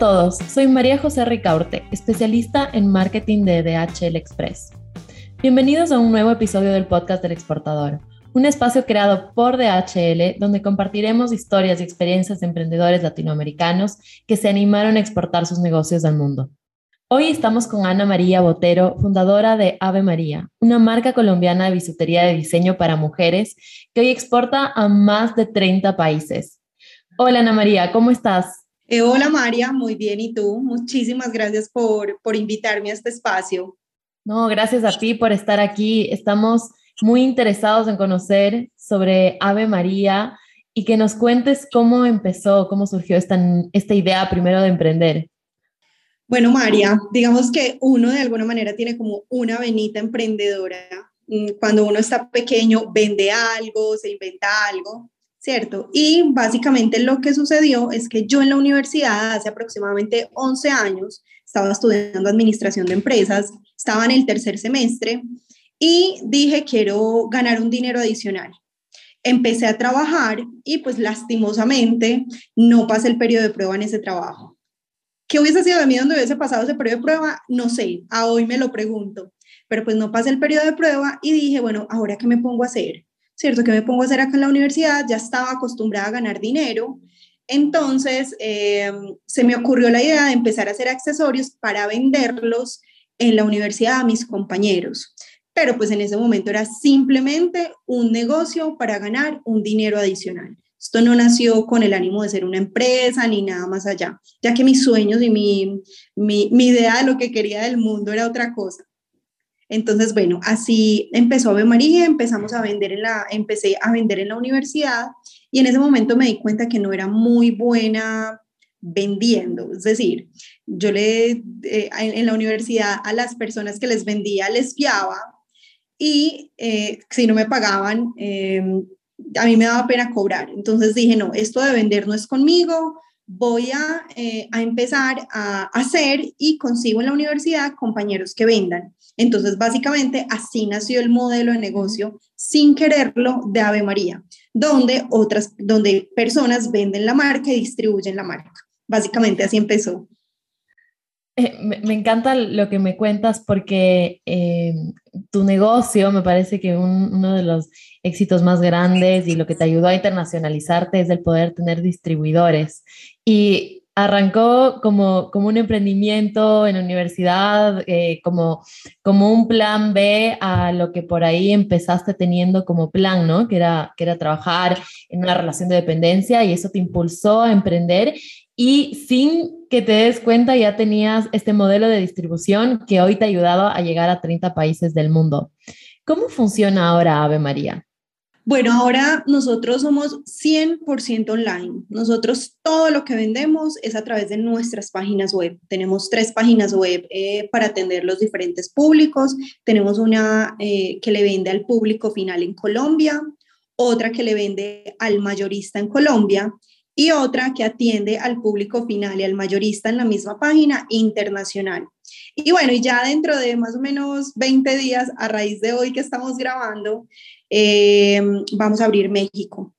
Todos, soy María José Ricaurte, especialista en marketing de DHL Express. Bienvenidos a un nuevo episodio del podcast del exportador, un espacio creado por DHL donde compartiremos historias y experiencias de emprendedores latinoamericanos que se animaron a exportar sus negocios al mundo. Hoy estamos con Ana María Botero, fundadora de Ave María, una marca colombiana de bisutería de diseño para mujeres que hoy exporta a más de 30 países. Hola Ana María, ¿cómo estás? Eh, hola María, muy bien. ¿Y tú? Muchísimas gracias por, por invitarme a este espacio. No, gracias a ti por estar aquí. Estamos muy interesados en conocer sobre Ave María y que nos cuentes cómo empezó, cómo surgió esta, esta idea primero de emprender. Bueno, María, digamos que uno de alguna manera tiene como una venita emprendedora. Mm, cuando uno está pequeño, vende algo, se inventa algo, ¿cierto? Y básicamente lo que sucedió es que yo en la universidad, hace aproximadamente 11 años, estaba estudiando administración de empresas, estaba en el tercer semestre y dije, quiero ganar un dinero adicional. Empecé a trabajar y pues lastimosamente no pasé el periodo de prueba en ese trabajo. ¿Qué hubiese sido de mí donde hubiese pasado ese periodo de prueba? No sé, a hoy me lo pregunto, pero pues no pasé el periodo de prueba y dije, bueno, ahora qué me pongo a hacer, ¿cierto? ¿Qué me pongo a hacer acá en la universidad? Ya estaba acostumbrada a ganar dinero, entonces em, se me ocurrió la idea de empezar a hacer accesorios para venderlos en la universidad a mis compañeros. Pero pues en ese momento era simplemente un negocio para ganar un dinero adicional. Esto no nació con el ánimo de ser una empresa ni nada más allá, ya que mis sueños y mi, mi, mi idea de lo que quería del mundo era otra cosa. Entonces, bueno, así empezó Ave María, empezamos a vender en la, empecé a vender en la universidad y en ese momento me di cuenta que no era muy buena vendiendo. Es decir, yo le, eh, en la universidad a las personas que les vendía les fiaba y eh, si no me pagaban, eh, a mí me daba pena cobrar. Entonces dije, no, esto de vender no es conmigo, voy a, eh, a, empezar a hacer y consigo en la universidad compañeros que vendan. Entonces, básicamente, así nació el modelo de negocio sin quererlo de Ave María, donde otras, donde personas venden la marca y distribuyen la marca. Básicamente así empezó. Me, encanta lo que me cuentas porque eh, tu negocio me parece que uno de los éxitos más grandes y lo que te ayudó a internacionalizarte es el poder tener distribuidores. Y arrancó como, como un emprendimiento en universidad, eh, como, como un plan B a lo que por ahí empezaste teniendo como plan, ¿no? Que era, que era trabajar en una relación de dependencia y eso te impulsó a emprender y sin que te des cuenta ya tenías este modelo de distribución que hoy te ha ayudado a llegar a 30 países del mundo. ¿Cómo funciona ahora Ave María? Bueno, ahora nosotros somos 100% online. Nosotros todo lo que vendemos es a través de nuestras páginas web. Tenemos tres páginas web eh, para atender los diferentes públicos. Tenemos una eh, que le vende al público final en Colombia, otra que le vende al mayorista en Colombia y otra que atiende al público final y al mayorista en la misma página internacional. Y bueno, y ya dentro de más o menos 20 días, a raíz de hoy que estamos grabando, eh, vamos a abrir México.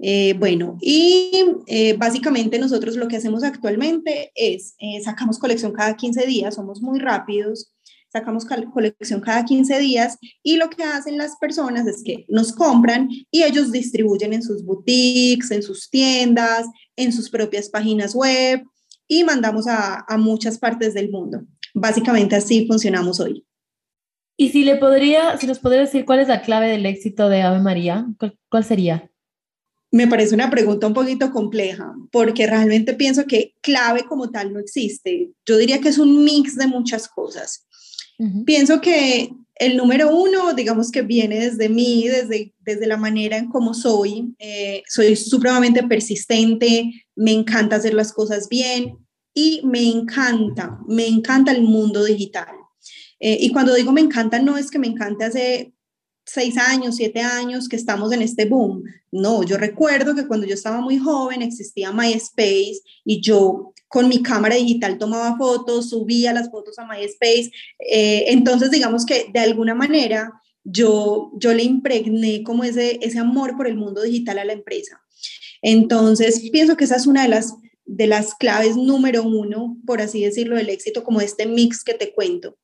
Eh, bueno, y eh, básicamente nosotros lo que hacemos actualmente es, sacamos colección cada 15 días, somos muy rápidos, sacamos colección cada 15 días y lo que hacen las personas es que nos compran y ellos distribuyen en sus boutiques, en sus tiendas, en sus propias páginas web y mandamos a, muchas partes del mundo. Básicamente así funcionamos hoy. Y si le podría, si nos podría decir cuál es la clave del éxito de Ave María, cuál sería? Me parece una pregunta un poquito compleja, porque realmente pienso que clave como tal no existe. Yo diría que es un mix de muchas cosas. Pienso que el número uno, digamos que viene desde mí, desde, desde la manera en cómo soy. Eh, soy supremamente persistente, me encanta hacer las cosas bien y me encanta, me encanta el mundo digital. Eh, y cuando digo me encanta, no es que me encante hace seis años, siete años que estamos en este boom. No, yo recuerdo que cuando yo estaba muy joven existía MySpace y yo con mi cámara digital tomaba fotos, subía las fotos a MySpace. Eh, entonces, digamos que de alguna manera yo, yo le impregné como ese, ese amor por el mundo digital a la empresa. Entonces, pienso que esa es una de las de las claves número uno, por así decirlo, del éxito, como este mix que te cuento.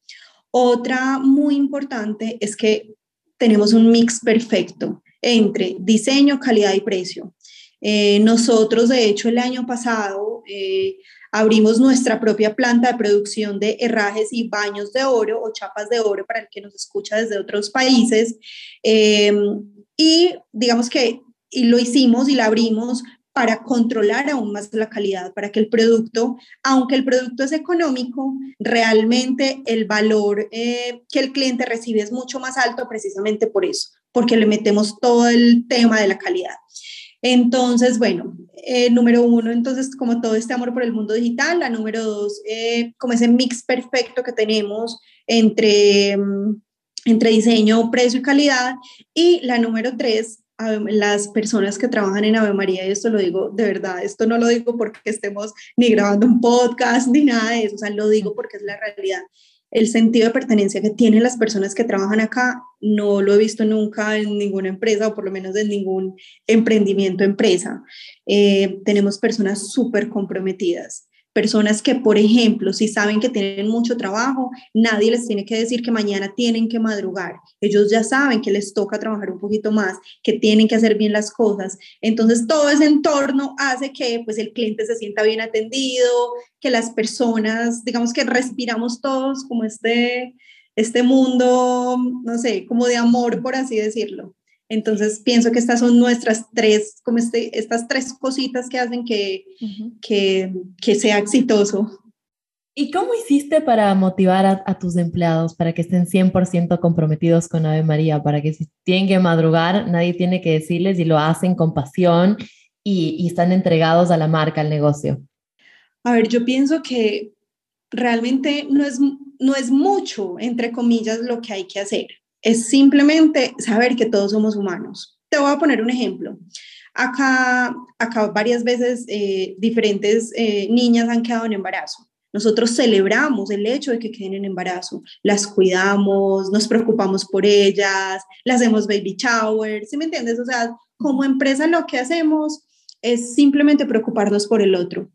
Otra muy importante es que tenemos un mix perfecto entre diseño, calidad y precio. Eh, nosotros, de hecho, el año pasado eh, abrimos nuestra propia planta de producción de herrajes y baños de oro o chapas de oro para el que nos escucha desde otros países. Eh, y digamos que lo hicimos y la abrimos para controlar aún más la calidad, para que el producto, aunque el producto es económico, realmente el valor eh, que el cliente recibe es mucho más alto precisamente por eso, porque le metemos todo el tema de la calidad. Entonces, bueno, eh, número uno, entonces, como todo este amor por el mundo digital, la número dos, eh, como ese mix perfecto que tenemos entre, mm, entre diseño, precio y calidad. Y la número tres, las personas que trabajan en Ave María, y esto lo digo de verdad, esto no lo digo porque estemos ni grabando un podcast ni nada de eso, o sea, lo digo porque es la realidad. El sentido de pertenencia que tienen las personas que trabajan acá no lo he visto nunca en ninguna empresa o por lo menos en ningún emprendimiento empresa. Eh, tenemos personas súper comprometidas Personas que, por ejemplo, si saben que tienen mucho trabajo, nadie les tiene que decir que mañana tienen que madrugar. Ellos ya saben que les toca trabajar un poquito más, que tienen que hacer bien las cosas. Entonces, todo ese entorno hace que pues, el cliente se sienta bien atendido, que las personas, digamos que respiramos todos como este, este mundo, no sé, como de amor, por así decirlo. Entonces pienso que estas son nuestras tres, como este, estas tres cositas que hacen que, que, que, sea exitoso. ¿Y cómo hiciste para motivar a, tus empleados para que estén 100% comprometidos con Ave María? Para que si tienen que madrugar, nadie tiene que decirles y lo hacen con pasión y, y están entregados a la marca, al negocio. A ver, yo pienso que realmente no es, no es mucho, entre comillas, lo que hay que hacer es simplemente saber que todos somos humanos. Te voy a poner un ejemplo. Acá, acá varias veces eh, diferentes eh, niñas han quedado en embarazo. Nosotros celebramos el hecho de que queden en embarazo, las cuidamos, nos preocupamos por ellas, las hacemos baby shower, ¿sí me entiendes? O sea, como empresa lo que hacemos es simplemente preocuparnos por el otro.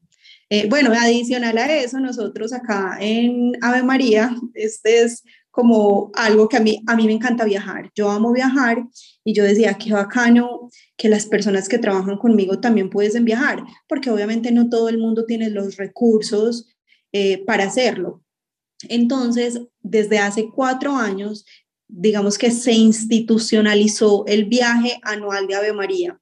Eh, bueno, adicional a eso, nosotros acá en Ave María, este es como algo que a mí, a mí me encanta viajar. Yo amo viajar y yo decía, qué bacano que las personas que trabajan conmigo también pudiesen viajar, porque obviamente no todo el mundo tiene los recursos eh, para hacerlo. Entonces, desde hace cuatro años, digamos que se institucionalizó el viaje anual de Ave María.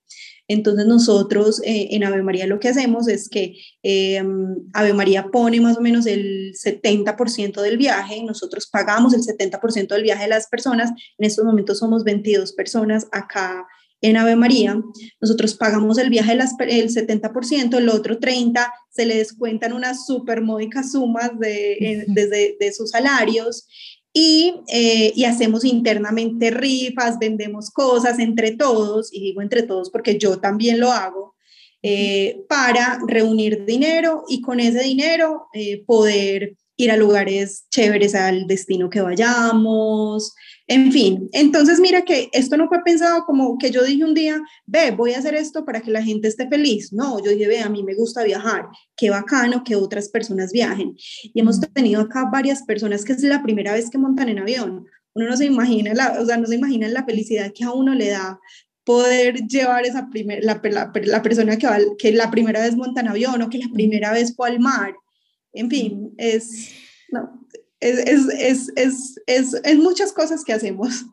Entonces nosotros eh, en Ave María lo que hacemos es que em, Ave María pone más o menos el 70% del viaje, nosotros pagamos el 70% del viaje de las personas, en estos momentos somos 22 personas acá en Ave María, nosotros pagamos el viaje las, el 70%, el otro 30% se le descuentan unas súper módicas sumas de, desde de sus salarios eh, y, hacemos internamente rifas, vendemos cosas entre todos, y digo entre todos porque yo también lo hago, eh, para reunir dinero y con ese dinero eh, poder ir a lugares chéveres al destino que vayamos, en fin. Entonces, mira que esto no fue pensado como que yo dije un día, ve, voy a hacer esto para que la gente esté feliz. No, yo dije, ve, a mí me gusta viajar, qué bacano que otras personas viajen. Y hemos tenido acá varias personas que es la primera vez que montan en avión. Uno no se imagina, la, o sea, no se imagina la felicidad que a uno le da poder llevar esa primer, la, la, la persona que, va, que la primera vez monta en avión o que la primera vez fue al mar en fin, es, es, es, muchas cosas que hacemos,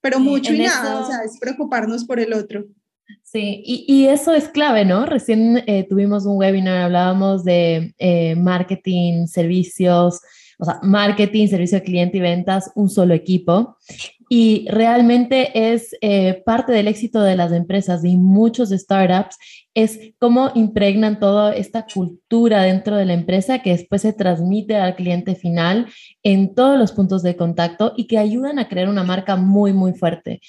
pero mucho y nada, o sea, es preocuparnos por el otro. Sí, y, eso es clave, ¿no? Recién eh, tuvimos un webinar, hablábamos de eh, marketing, servicios, o sea, marketing, servicio de cliente y ventas, un solo equipo. Y realmente es eh, parte del éxito de las empresas y muchos startups es cómo impregnan toda esta cultura dentro de la empresa que después se transmite al cliente final en todos los puntos de contacto y que ayudan a crear una marca muy, muy fuerte.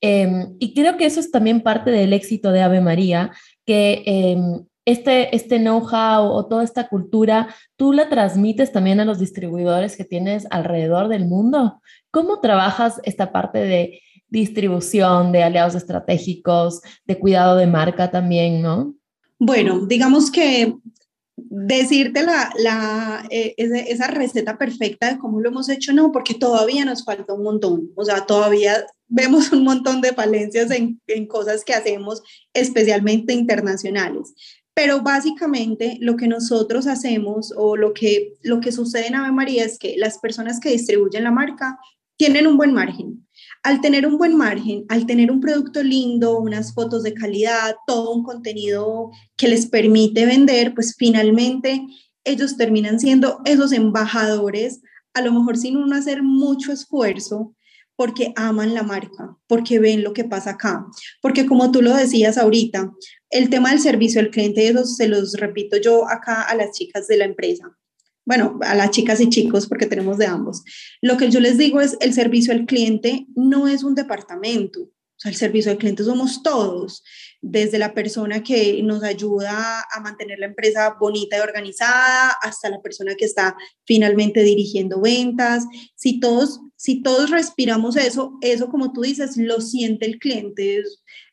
Em, y creo que eso es también parte del éxito de Ave María, que em, este, este know-how o toda esta cultura, tú la transmites también a los distribuidores que tienes alrededor del mundo. ¿Cómo trabajas esta parte de distribución, de aliados estratégicos, de cuidado de marca también, ¿no? Bueno, digamos que decirte la, la eh, esa, receta perfecta de cómo lo hemos hecho, no, porque todavía nos falta un montón, o sea, todavía vemos un montón de falencias en, en cosas que hacemos, especialmente internacionales. Pero básicamente lo que nosotros hacemos o lo que, lo que sucede en Ave María es que las personas que distribuyen la marca tienen un buen margen. Al tener un buen margen, al tener un producto lindo, unas fotos de calidad, todo un contenido que les permite vender, pues finalmente ellos terminan siendo esos embajadores, a lo mejor sin uno hacer mucho esfuerzo, porque aman la marca, porque ven lo que pasa acá. Porque como tú lo decías ahorita, el tema del servicio al cliente, eso se los repito yo acá a las chicas de la empresa bueno, a las chicas y chicos, porque tenemos de ambos. Lo que yo les digo es, el servicio al cliente no es un departamento, o sea, el servicio al cliente somos todos, desde la persona que nos ayuda a mantener la empresa bonita y organizada hasta la persona que está finalmente dirigiendo ventas. Si todos, si todos respiramos eso, eso como tú dices, lo siente el cliente,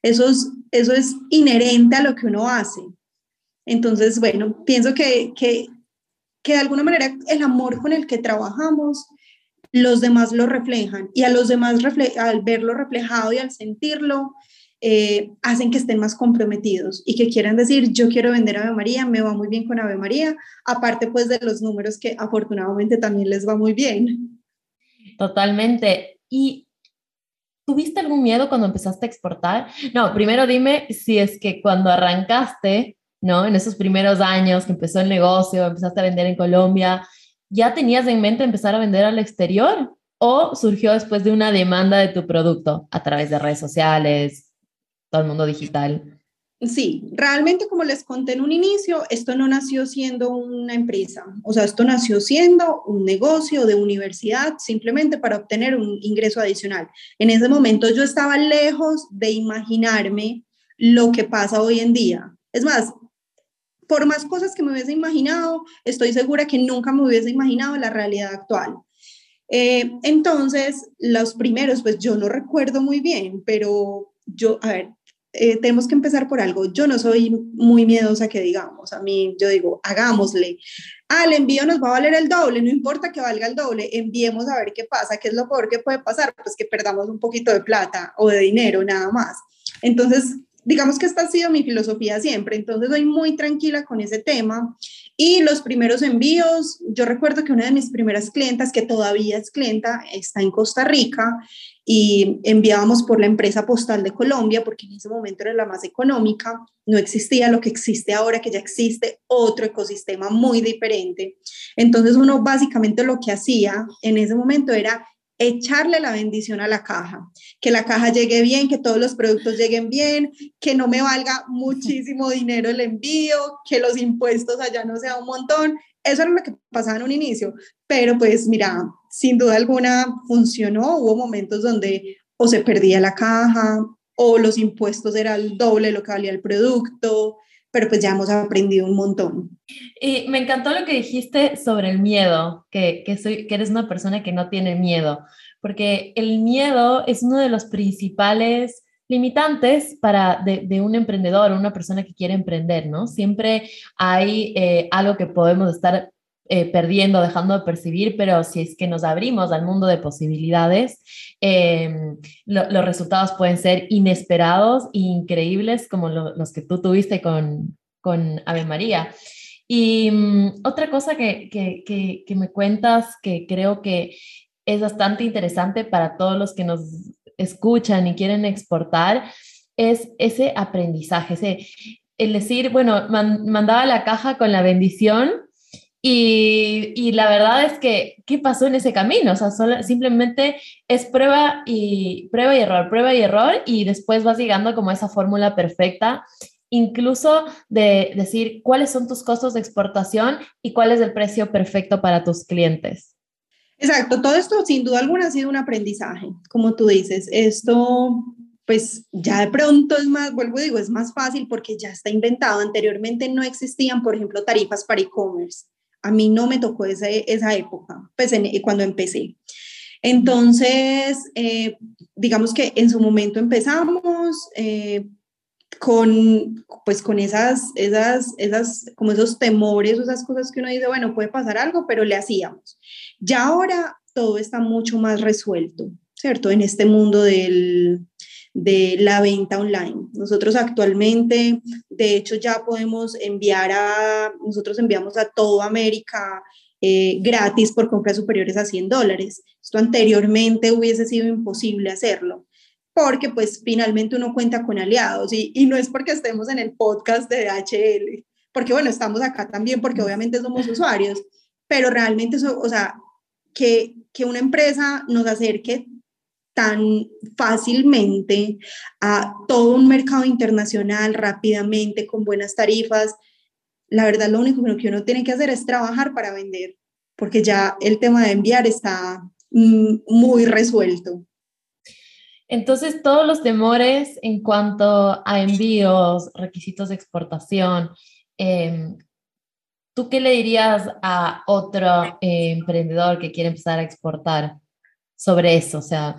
eso es, eso es inherente a lo que uno hace. Entonces, bueno, pienso que, que que de alguna manera el amor con el que trabajamos, los demás lo reflejan y a los demás al verlo reflejado y al sentirlo, eh, hacen que estén más comprometidos y que quieran decir, yo quiero vender Ave María, me va muy bien con Ave María, aparte pues de los números que afortunadamente también les va muy bien. Totalmente. ¿Y tuviste algún miedo cuando empezaste a exportar? No, primero dime si es que cuando arrancaste ¿no? En esos primeros años que empezó el negocio, empezaste a vender en Colombia, ¿ya tenías en mente empezar a vender al exterior o surgió después de una demanda de tu producto a través de redes sociales, todo el mundo digital? Sí, realmente como les conté en un inicio, esto no nació siendo una empresa, o sea, esto nació siendo un negocio de universidad simplemente para obtener un ingreso adicional. En ese momento yo estaba lejos de imaginarme lo que pasa hoy en día. Es más, por más cosas que me hubiese imaginado, estoy segura que nunca me hubiese imaginado la realidad actual. Eh, entonces, los primeros, pues yo no recuerdo muy bien, pero yo, a ver, eh, tenemos que empezar por algo. Yo no soy muy miedosa que digamos, a mí yo digo, hagámosle. Ah, el envío nos va a valer el doble, no importa que valga el doble, enviemos a ver qué pasa, qué es lo peor que puede pasar, pues que perdamos un poquito de plata o de dinero, nada más. Entonces, digamos que esta ha sido mi filosofía siempre, entonces soy muy tranquila con ese tema. Y los primeros envíos, yo recuerdo que una de mis primeras clientas, que todavía es clienta, está en Costa Rica y enviábamos por la empresa postal de Colombia, porque en ese momento era la más económica, no existía lo que existe ahora, que ya existe otro ecosistema muy diferente. Entonces uno básicamente lo que hacía en ese momento era echarle la bendición a la caja, que la caja llegue bien, que todos los productos lleguen bien, que no me valga muchísimo dinero el envío, que los impuestos allá no sea un montón. Eso era lo que pasaba en un inicio, pero pues mira, sin duda alguna funcionó, hubo momentos donde o se perdía la caja o los impuestos eran el doble de lo que valía el producto, pero pues ya hemos aprendido un montón. Y me encantó lo que dijiste sobre el miedo, que, que, soy, que eres una persona que no tiene miedo, porque el miedo es uno de los principales limitantes para de, de un emprendedor, una persona que quiere emprender, ¿no? Siempre hay eh, algo que podemos estar eh, perdiendo, dejando de percibir, pero si es que nos abrimos al mundo de posibilidades, em, los resultados pueden ser inesperados e increíbles como los que tú tuviste con, con Ave María. Y mm, otra cosa que, que, que, me cuentas que creo que es bastante interesante para todos los que nos escuchan y quieren exportar es ese aprendizaje, ese, el decir, bueno, mandaba la caja con la bendición y, y, la verdad es que, ¿qué pasó en ese camino? O sea, simplemente es prueba y, prueba y error, prueba y error, y después vas llegando como esa fórmula perfecta, incluso de decir cuáles son tus costos de exportación y cuál es el precio perfecto para tus clientes. Exacto, todo esto sin duda alguna ha sido un aprendizaje, como tú dices, esto pues ya de pronto es más, vuelvo digo, es más fácil porque ya está inventado. Anteriormente no existían, por ejemplo, tarifas para e-commerce. A mí no me tocó esa, esa época, pues cuando empecé. Entonces, eh, digamos que en su momento empezamos, eh, con, pues con esas, esas, esas, como esos temores, esas cosas que uno dice, bueno, puede pasar algo, pero le hacíamos. Ya ahora todo está mucho más resuelto, ¿cierto? En este mundo del, de la venta online. Nosotros actualmente, de hecho, ya podemos enviar a, nosotros enviamos a toda América eh, gratis por compras superiores a 100 dólares. Esto anteriormente hubiese sido imposible hacerlo porque pues finalmente uno cuenta con aliados y, y no es porque estemos en el podcast de DHL, porque bueno, estamos acá también porque obviamente somos usuarios, pero realmente eso, o sea, que, que una empresa nos acerque tan fácilmente a todo un mercado internacional rápidamente, con buenas tarifas. La verdad, lo único que uno tiene que hacer es trabajar para vender, porque ya el tema de enviar está mm, muy resuelto. Entonces, todos los temores en cuanto a envíos, requisitos de exportación, em, ¿tú qué le dirías a otro eh, emprendedor que quiere empezar a exportar sobre eso? O sea,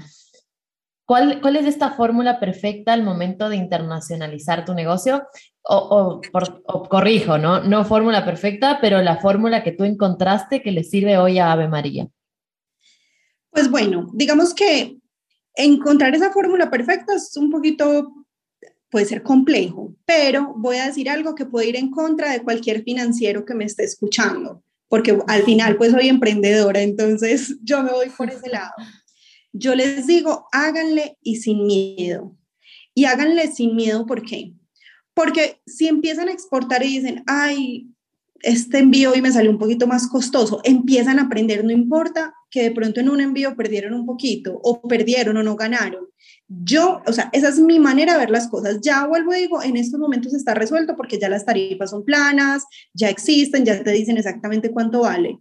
¿cuál, es esta fórmula perfecta al momento de internacionalizar tu negocio? O, o corrijo, ¿no? No fórmula perfecta, pero la fórmula que tú encontraste que le sirve hoy a Ave María. Pues bueno, digamos que encontrar esa fórmula perfecta es un poquito, puede ser complejo, pero voy a decir algo que puede ir en contra de cualquier financiero que me esté escuchando, porque al final pues soy emprendedora, entonces yo me voy por ese lado. Yo les digo, háganle y sin miedo. Y háganle sin miedo, ¿por qué? Porque si empiezan a exportar y dicen, ay, este envío y me salió un poquito más costoso, empiezan a aprender, no importa que de pronto en un envío perdieron un poquito o perdieron o no ganaron. Yo, o sea, esa es mi manera de ver las cosas. Ya vuelvo y digo, en estos momentos está resuelto porque ya las tarifas son planas, ya existen, ya te dicen exactamente cuánto vale.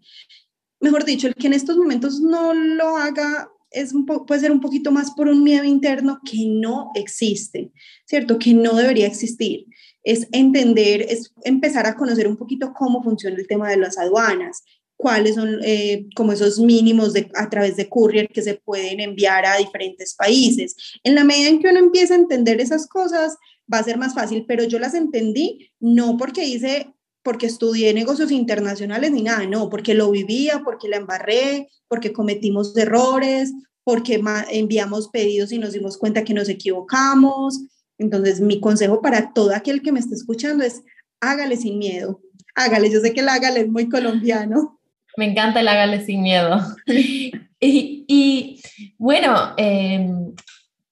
Mejor dicho, el que en estos momentos no lo haga es un puede ser un poquito más por un miedo interno que no existe, ¿cierto? Que no debería existir. Es entender, es empezar a conocer un poquito cómo funciona el tema de las aduanas, cuáles son eh, como esos mínimos de, a través de courier que se pueden enviar a diferentes países. En la medida en que uno empieza a entender esas cosas, va a ser más fácil, pero yo las entendí no porque hice, porque estudié negocios internacionales ni nada, no, porque lo vivía, porque la embarré, porque cometimos errores, porque enviamos pedidos y nos dimos cuenta que nos equivocamos. Entonces, mi consejo para todo aquel que me esté escuchando es hágale sin miedo. Hágale, yo sé que el hágale es muy colombiano. Me encanta el hágale sin miedo. y, bueno, em,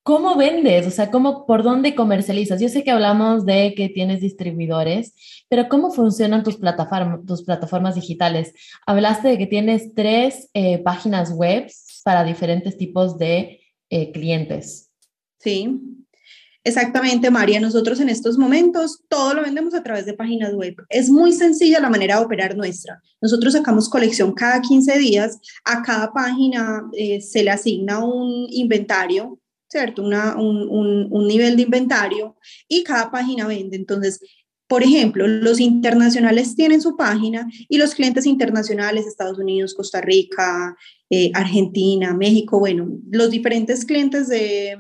¿cómo vendes? O sea, ¿cómo, ¿por dónde comercializas? Yo sé que hablamos de que tienes distribuidores, pero ¿cómo funcionan tus, plataformas, tus plataformas digitales? Hablaste de que tienes tres eh, páginas web para diferentes tipos de eh, clientes. Sí. Exactamente, María. Nosotros en estos momentos todo lo vendemos a través de páginas web. Es muy sencilla la manera de operar nuestra. Nosotros sacamos colección cada 15 días. A cada página eh, se le asigna un inventario, ¿cierto? Una, un, un, un nivel de inventario y cada página vende. Entonces, por ejemplo, los internacionales tienen su página y los clientes internacionales, Estados Unidos, Costa Rica, eh, Argentina, México, bueno, los diferentes clientes de,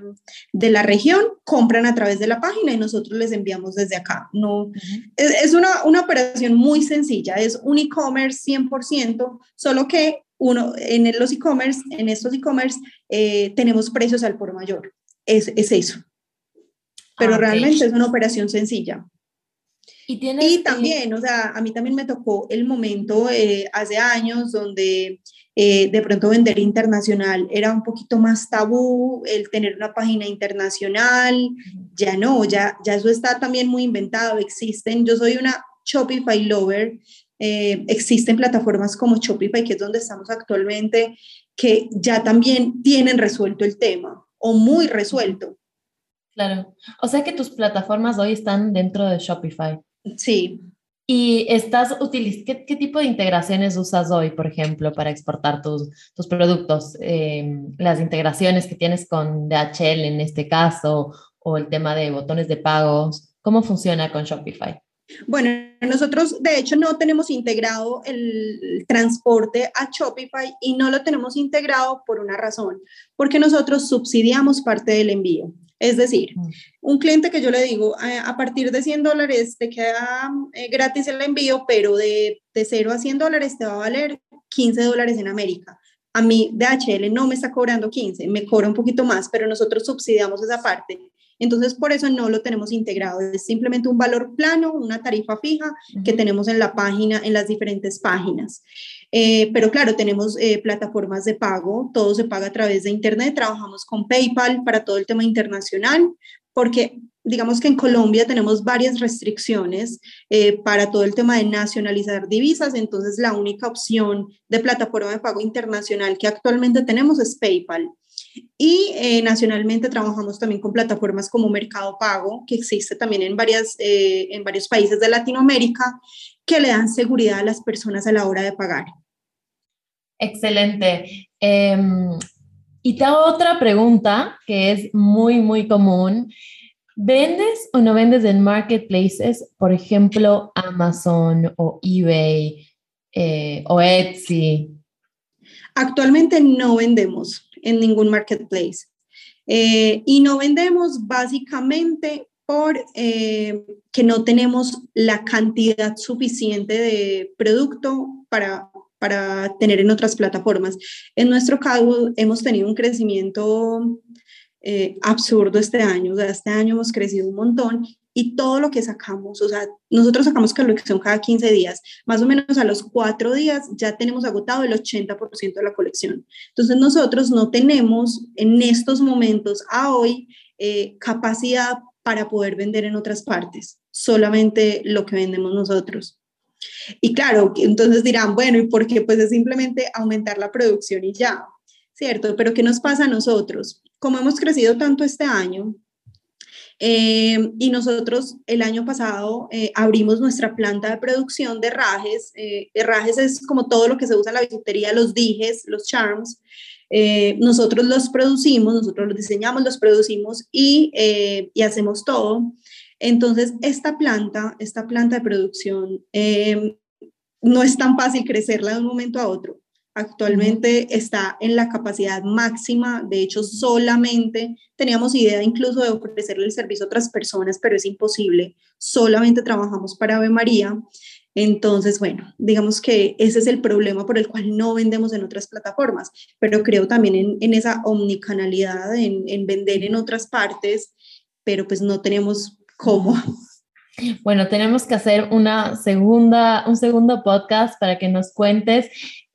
de, la región compran a través de la página y nosotros les enviamos desde acá. No, es, es, una, una operación muy sencilla, es un e-commerce 100%, solo que uno, en los e-commerce, en estos e-commerce, eh, tenemos precios al por mayor. Es, es eso. Pero ah, realmente es una operación sencilla. Y, y eh, también, o sea, a mí también me tocó el momento eh, hace años donde eh, de pronto vender internacional era un poquito más tabú, el tener una página internacional, ya no, ya, ya eso está también muy inventado, existen, yo soy una Shopify lover, existen plataformas como Shopify, que es donde estamos actualmente, que ya también tienen resuelto el tema o muy resuelto. Claro, o sea que tus plataformas hoy están dentro de Shopify. Sí. ¿Y estás ¿qué, qué, tipo de integraciones usas hoy, por ejemplo, para exportar tus, tus productos? Em, las integraciones que tienes con DHL en este caso, o el tema de botones de pagos, ¿cómo funciona con Shopify? Bueno, nosotros de hecho no tenemos integrado el transporte a Shopify y no lo tenemos integrado por una razón, porque nosotros subsidiamos parte del envío. Es decir, mm. un cliente que yo le digo, a partir de 100 dólares te queda eh, gratis el envío, pero de, de 0 a 100 dólares te va a valer 15 dólares en América. A mí DHL no me está cobrando 15, me cobra un poquito más, pero nosotros subsidiamos esa parte. Entonces, por eso no lo tenemos integrado. Es simplemente un valor plano, una tarifa fija que tenemos en la página, en las diferentes páginas. Eh, pero claro, tenemos eh, plataformas de pago, todo se paga a través de Internet, trabajamos con PayPal para todo el tema internacional, porque digamos que en Colombia tenemos varias restricciones eh, para todo el tema de nacionalizar divisas, entonces la única opción de plataforma de pago internacional que actualmente tenemos es PayPal. Y nacionalmente trabajamos también con plataformas como Mercado Pago, que existe también en, varias, en varios países de Latinoamérica, que le dan seguridad a las personas a la hora de pagar. Excelente. Em, y te hago otra pregunta que es muy, muy común. ¿Vendes o no vendes en marketplaces, por ejemplo, Amazon o eBay eh, o Etsy? Actualmente no vendemos en ningún marketplace. Eh, y no vendemos básicamente por eh, que no tenemos la cantidad suficiente de producto para para tener en otras plataformas. En nuestro caso, hemos tenido un crecimiento eh, absurdo este año, o este año hemos crecido un montón y todo lo que sacamos, o sea, nosotros sacamos colección cada 15 días, más o menos a los cuatro días ya tenemos agotado el 80% de la colección. Entonces nosotros no tenemos en estos momentos a hoy eh, capacidad para poder vender en otras partes, solamente lo que vendemos nosotros. Y claro, entonces dirán, bueno, ¿y por qué? Pues es simplemente aumentar la producción y ya, ¿cierto? Pero ¿qué nos pasa a nosotros? Como hemos crecido tanto este año, eh, y nosotros el año pasado eh, abrimos nuestra planta de producción de herrajes. Eh, herrajes es como todo lo que se usa en la bisutería, los dijes, los charms. nosotros los producimos, nosotros los diseñamos, los producimos y, y hacemos todo. Entonces, esta planta, esta planta de producción, eh, no es tan fácil crecerla de un momento a otro. Actualmente está en la capacidad máxima, de hecho solamente teníamos idea incluso de ofrecerle el servicio a otras personas, pero es imposible, solamente trabajamos para Ave María. Entonces, bueno, digamos que ese es el problema por el cual no vendemos en otras plataformas, pero creo también en, esa omnicanalidad, en, en vender en otras partes, pero pues no tenemos cómo. Bueno, tenemos que hacer una segunda, un segundo podcast para que nos cuentes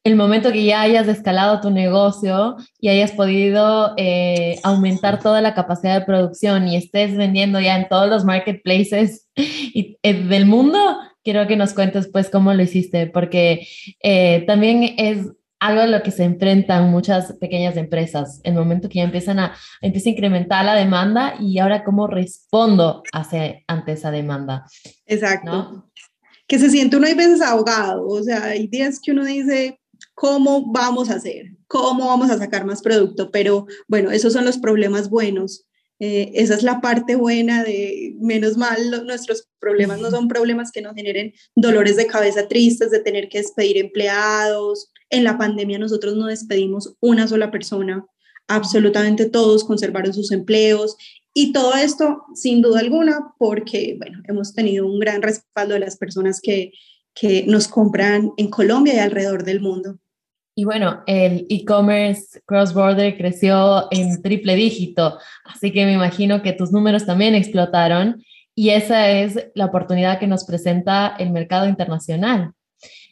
el momento que ya hayas escalado tu negocio y hayas podido eh, aumentar toda la capacidad de producción y estés vendiendo ya en todos los marketplaces y, eh, del mundo, quiero que nos cuentes pues cómo lo hiciste, porque eh, también es algo a lo que se enfrentan muchas pequeñas empresas, el momento que ya empiezan a, empieza a incrementar la demanda y ahora cómo respondo hacia, ante esa demanda. Exacto. Que se siente uno hay veces ahogado, o sea, hay días que uno dice, ¿cómo vamos a hacer? ¿Cómo vamos a sacar más producto? Pero bueno, esos son los problemas buenos. Eh, esa es la parte buena de, menos mal, nuestros problemas no son problemas que nos generen dolores de cabeza tristes, de tener que despedir empleados, en la pandemia nosotros no despedimos una sola persona, absolutamente todos conservaron sus empleos y todo esto sin duda alguna porque, bueno, hemos tenido un gran respaldo de las personas que, que nos compran en Colombia y alrededor del mundo. Y bueno, el e-commerce cross-border creció en triple dígito, así que me imagino que tus números también explotaron y esa es la oportunidad que nos presenta el mercado internacional.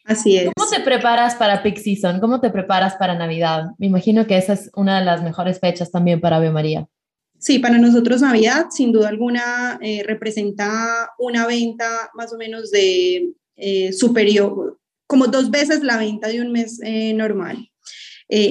Así es. ¿Cómo te preparas para Peak Season? ¿Cómo te preparas para Navidad? Me imagino que esa es una de las mejores fechas también para Ave María. Sí, para nosotros Navidad, sin duda alguna, eh, representa una venta más o menos de eh, superior, como dos veces la venta de un mes eh, normal.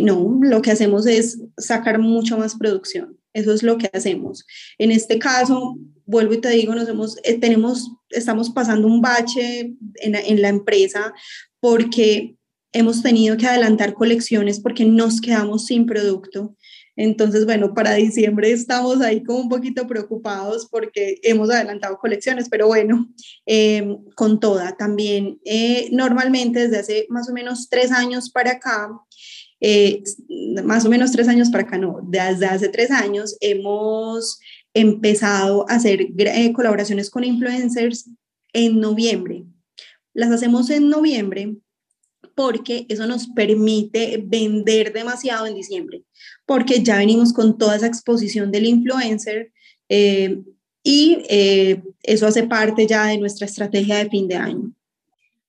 no, lo que hacemos es sacar mucho más producción. Eso es lo que hacemos. En este caso, vuelvo y te digo, nos hemos, eh, tenemos, estamos pasando un bache en, en la empresa porque hemos tenido que adelantar colecciones porque nos quedamos sin producto. Entonces, bueno, para diciembre estamos ahí como un poquito preocupados porque hemos adelantado colecciones, pero bueno, em, con toda también. Eh, normalmente desde hace más o menos tres años para acá, eh, más o menos tres años para acá, no, desde hace tres años hemos empezado a hacer eh, colaboraciones con influencers en noviembre. Las hacemos en noviembre porque eso nos permite vender demasiado en diciembre, porque ya venimos con toda esa exposición del influencer eh, y eh, eso hace parte ya de nuestra estrategia de fin de año.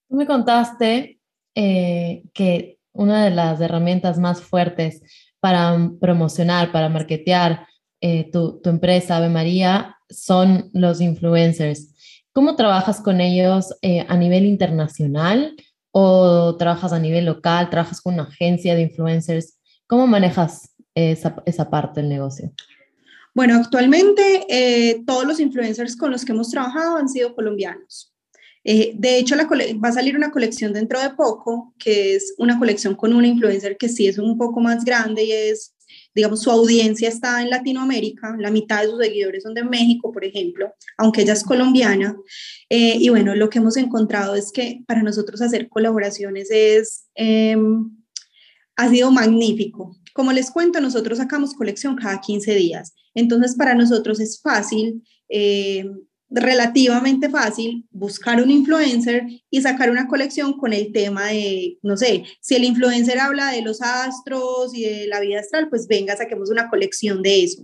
Tú me contaste que una de las herramientas más fuertes para promocionar, para marketear eh, tu, empresa, Ave María, son los influencers. ¿Cómo trabajas con ellos eh, a nivel internacional o trabajas a nivel local? ¿Trabajas con una agencia de influencers? ¿Cómo manejas esa, esa parte del negocio? Bueno, actualmente eh, todos los influencers con los que hemos trabajado han sido colombianos. Eh, de hecho, va a salir una colección dentro de poco, que es una colección con una influencer que sí es un poco más grande y es, digamos, su audiencia está en Latinoamérica, la mitad de sus seguidores son de México, por ejemplo, aunque ella es colombiana. Eh, y bueno, lo que hemos encontrado es que para nosotros hacer colaboraciones es, em, ha sido magnífico. Como les cuento, nosotros sacamos colección cada 15 días. Entonces, para nosotros es fácil eh, relativamente fácil buscar un influencer y sacar una colección con el tema de, no sé, si el influencer habla de los astros y de la vida astral, pues venga, saquemos una colección de eso.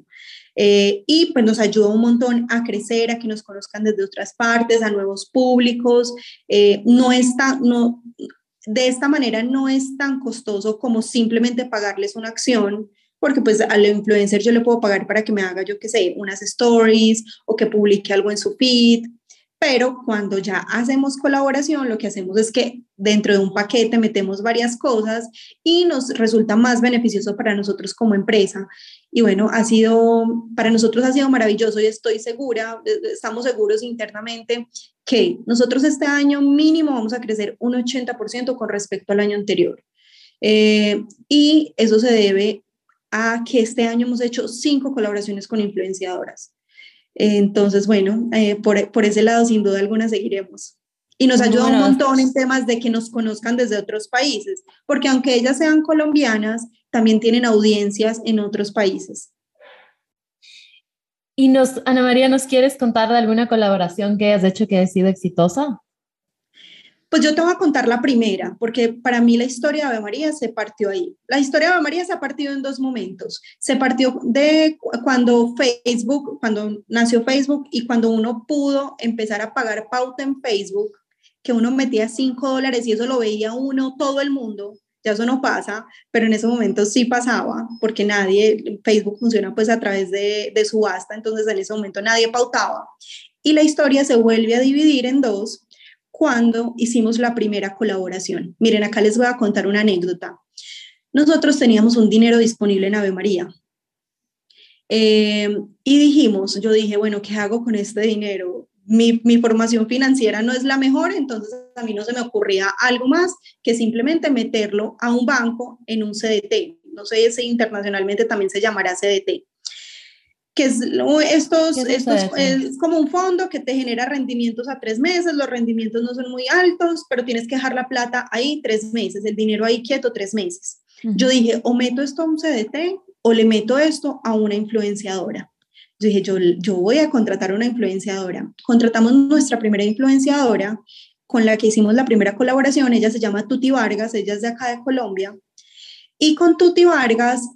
Eh, y pues nos ayuda un montón a crecer, a que nos conozcan desde otras partes, a nuevos públicos. Eh, no está, no, de esta manera no es tan costoso como simplemente pagarles una acción porque pues al influencer yo le puedo pagar para que me haga, yo qué sé, unas stories o que publique algo en su feed, pero cuando ya hacemos colaboración, lo que hacemos es que dentro de un paquete metemos varias cosas y nos resulta más beneficioso para nosotros como empresa. Y bueno, ha sido, para nosotros ha sido maravilloso y estoy segura, eh, estamos seguros internamente que nosotros este año mínimo vamos a crecer un 80% con respecto al año anterior. Eh, y eso se debe a que este año hemos hecho cinco colaboraciones con influenciadoras. Entonces, bueno, eh, por, por, ese lado, sin duda alguna, seguiremos. Y nos ayuda un montón en temas de que nos conozcan desde otros países, porque aunque ellas sean colombianas, también tienen audiencias en otros países. Y nos, Ana María, ¿nos quieres contar de alguna colaboración que hayas hecho que haya sido exitosa? Pues yo te voy a contar la primera, porque para mí la historia de Ave María se partió ahí. La historia de Ave María se ha partido en dos momentos. Se partió de cuando Facebook, cuando nació Facebook y cuando uno pudo empezar a pagar pauta en Facebook, que uno metía 5 dólares y eso lo veía uno, todo el mundo. Ya eso no pasa, pero en ese momento sí pasaba, porque nadie, Facebook funciona pues a través de, de subasta, entonces en ese momento nadie pautaba. Y la historia se vuelve a dividir en dos cuando hicimos la primera colaboración. Miren, acá les voy a contar una anécdota. Nosotros teníamos un dinero disponible en Ave María. Eh, y dijimos, yo dije, bueno, ¿qué hago con este dinero? Mi, mi, formación financiera no es la mejor, entonces a mí no se me ocurría algo más que simplemente meterlo a un banco en un CDT. No sé si internacionalmente también se llamará CDT que es, estos, estos es como un fondo que te genera rendimientos a tres meses, los rendimientos no son muy altos, pero tienes que dejar la plata ahí tres meses, el dinero ahí quieto tres meses. Yo dije, o meto esto a un CDT o le meto esto a una influenciadora. Yo dije, yo, yo voy a contratar una influenciadora. Contratamos nuestra primera influenciadora con la que hicimos la primera colaboración, ella se llama Tuti Vargas, ella es de acá de Colombia. Y con Tuti Vargas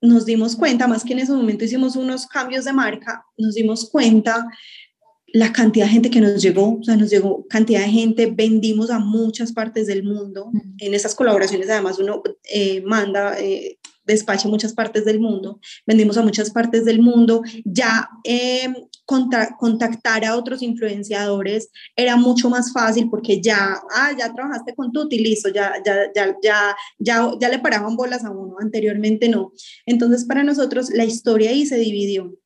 nos dimos cuenta, más que en ese momento hicimos unos cambios de marca, nos dimos cuenta la cantidad de gente que nos llegó, o sea, nos llegó cantidad de gente, vendimos a muchas partes del mundo. En esas colaboraciones, además, uno eh, manda, eh, despacha a muchas partes del mundo, vendimos a muchas partes del mundo. Ya eh, contactar a otros influenciadores era mucho más fácil porque ya, ah, ya trabajaste con Tuti, listo, ya, ya, ya, ya, ya, ya le paraban bolas a uno, anteriormente no. Entonces, para nosotros la historia ahí se dividió.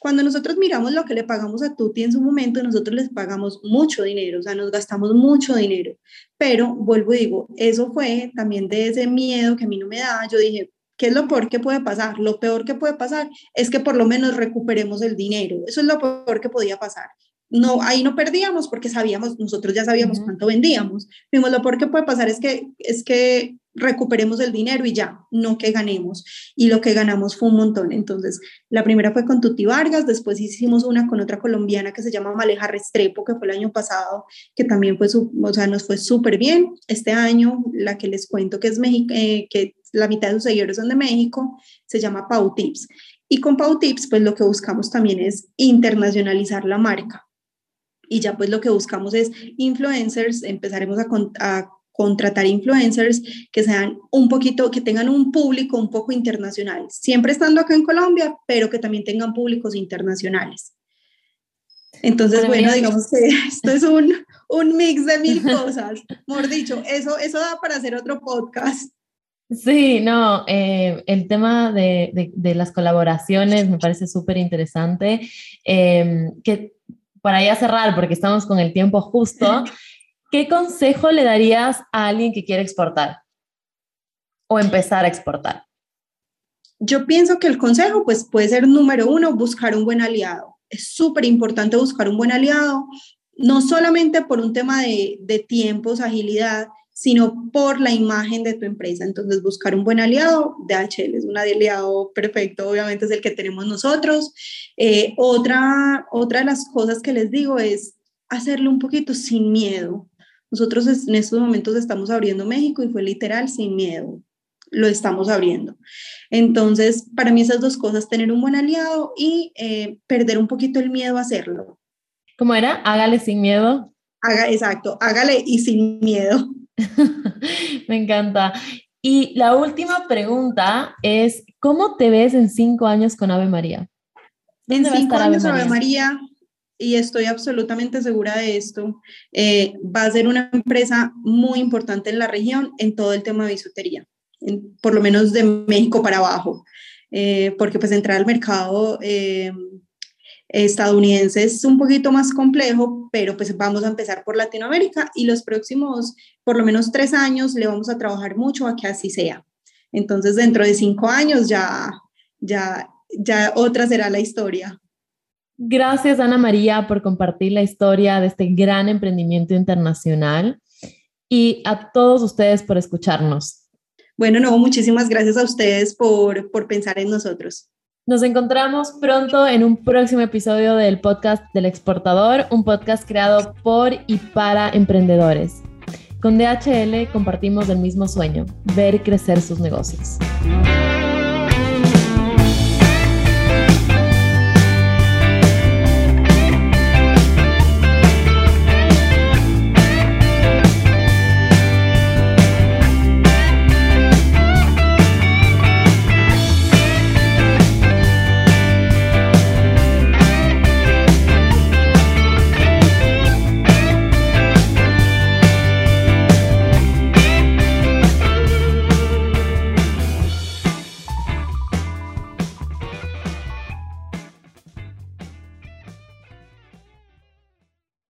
Cuando nosotros miramos lo que le pagamos a Tuti en su momento, nosotros les pagamos mucho dinero, o sea, nos gastamos mucho dinero. Pero vuelvo y digo, eso fue también de ese miedo que a mí no me da. Yo dije, ¿Qué es lo peor que puede pasar? Lo peor que puede pasar es que por lo menos recuperemos el dinero. Eso es lo peor que podía pasar. No, ahí no perdíamos porque sabíamos, nosotros ya sabíamos cuánto vendíamos. Vimos lo peor que puede pasar es que, es que recuperemos el dinero y ya, no que ganemos. Y lo que ganamos fue un montón. Entonces, la primera fue con Tuti Vargas, después hicimos una con otra colombiana que se llama Maleja Restrepo, que fue el año pasado, que también fue, o sea, nos fue súper bien. Este año, la que les cuento que es México, eh, que la mitad de sus seguidores son de México, se llama Pau Tips. Y con Pau Tips, pues lo que buscamos también es internacionalizar la marca y ya pues lo que buscamos es influencers, empezaremos a, contratar influencers que sean un poquito, que tengan un público un poco internacional, siempre estando acá en Colombia, pero que también tengan públicos internacionales. Entonces, bueno, digamos que esto es un, un mix de mil cosas. Mejor dicho, eso, eso da para hacer otro podcast. Sí, no, eh, el tema de, de, las colaboraciones me parece súper interesante. Eh, que para ya cerrar, porque estamos con el tiempo justo, ¿qué consejo le darías a alguien que quiere exportar o empezar a exportar? Yo pienso que el consejo pues puede ser número uno, buscar un buen aliado. Es súper importante buscar un buen aliado, no solamente por un tema de, de tiempos, agilidad, sino por la imagen de tu empresa. Entonces, buscar un buen aliado, DHL es un aliado perfecto, obviamente es el que tenemos nosotros. Eh, otra, otra de las cosas que les digo es hacerlo un poquito sin miedo. Nosotros en estos momentos estamos abriendo México y fue literal sin miedo. Lo estamos abriendo. Entonces, para mí esas dos cosas, tener un buen aliado y eh, perder un poquito el miedo a hacerlo. ¿Cómo era? Hágale sin miedo. Haga, exacto, hágale y sin miedo. Me encanta. Y la última pregunta es, ¿cómo te ves en cinco años con Ave María? En cinco años Ave María? y estoy absolutamente segura de esto, eh, va a ser una empresa muy importante en la región en todo el tema de bisutería, por lo menos de México para abajo, eh, porque pues entrar al mercado eh, estadounidense es un poquito más complejo, pero pues vamos a empezar por Latinoamérica y los próximos por lo menos tres años le vamos a trabajar mucho a que así sea. Entonces dentro de cinco años ya, ya, ya otra será la historia. Gracias Ana María por compartir la historia de este gran emprendimiento internacional y a todos ustedes por escucharnos. Bueno, no, muchísimas gracias a ustedes por, por pensar en nosotros. Nos encontramos pronto en un próximo episodio del podcast del exportador, un podcast creado por y para emprendedores. Con DHL compartimos el mismo sueño, ver crecer sus negocios.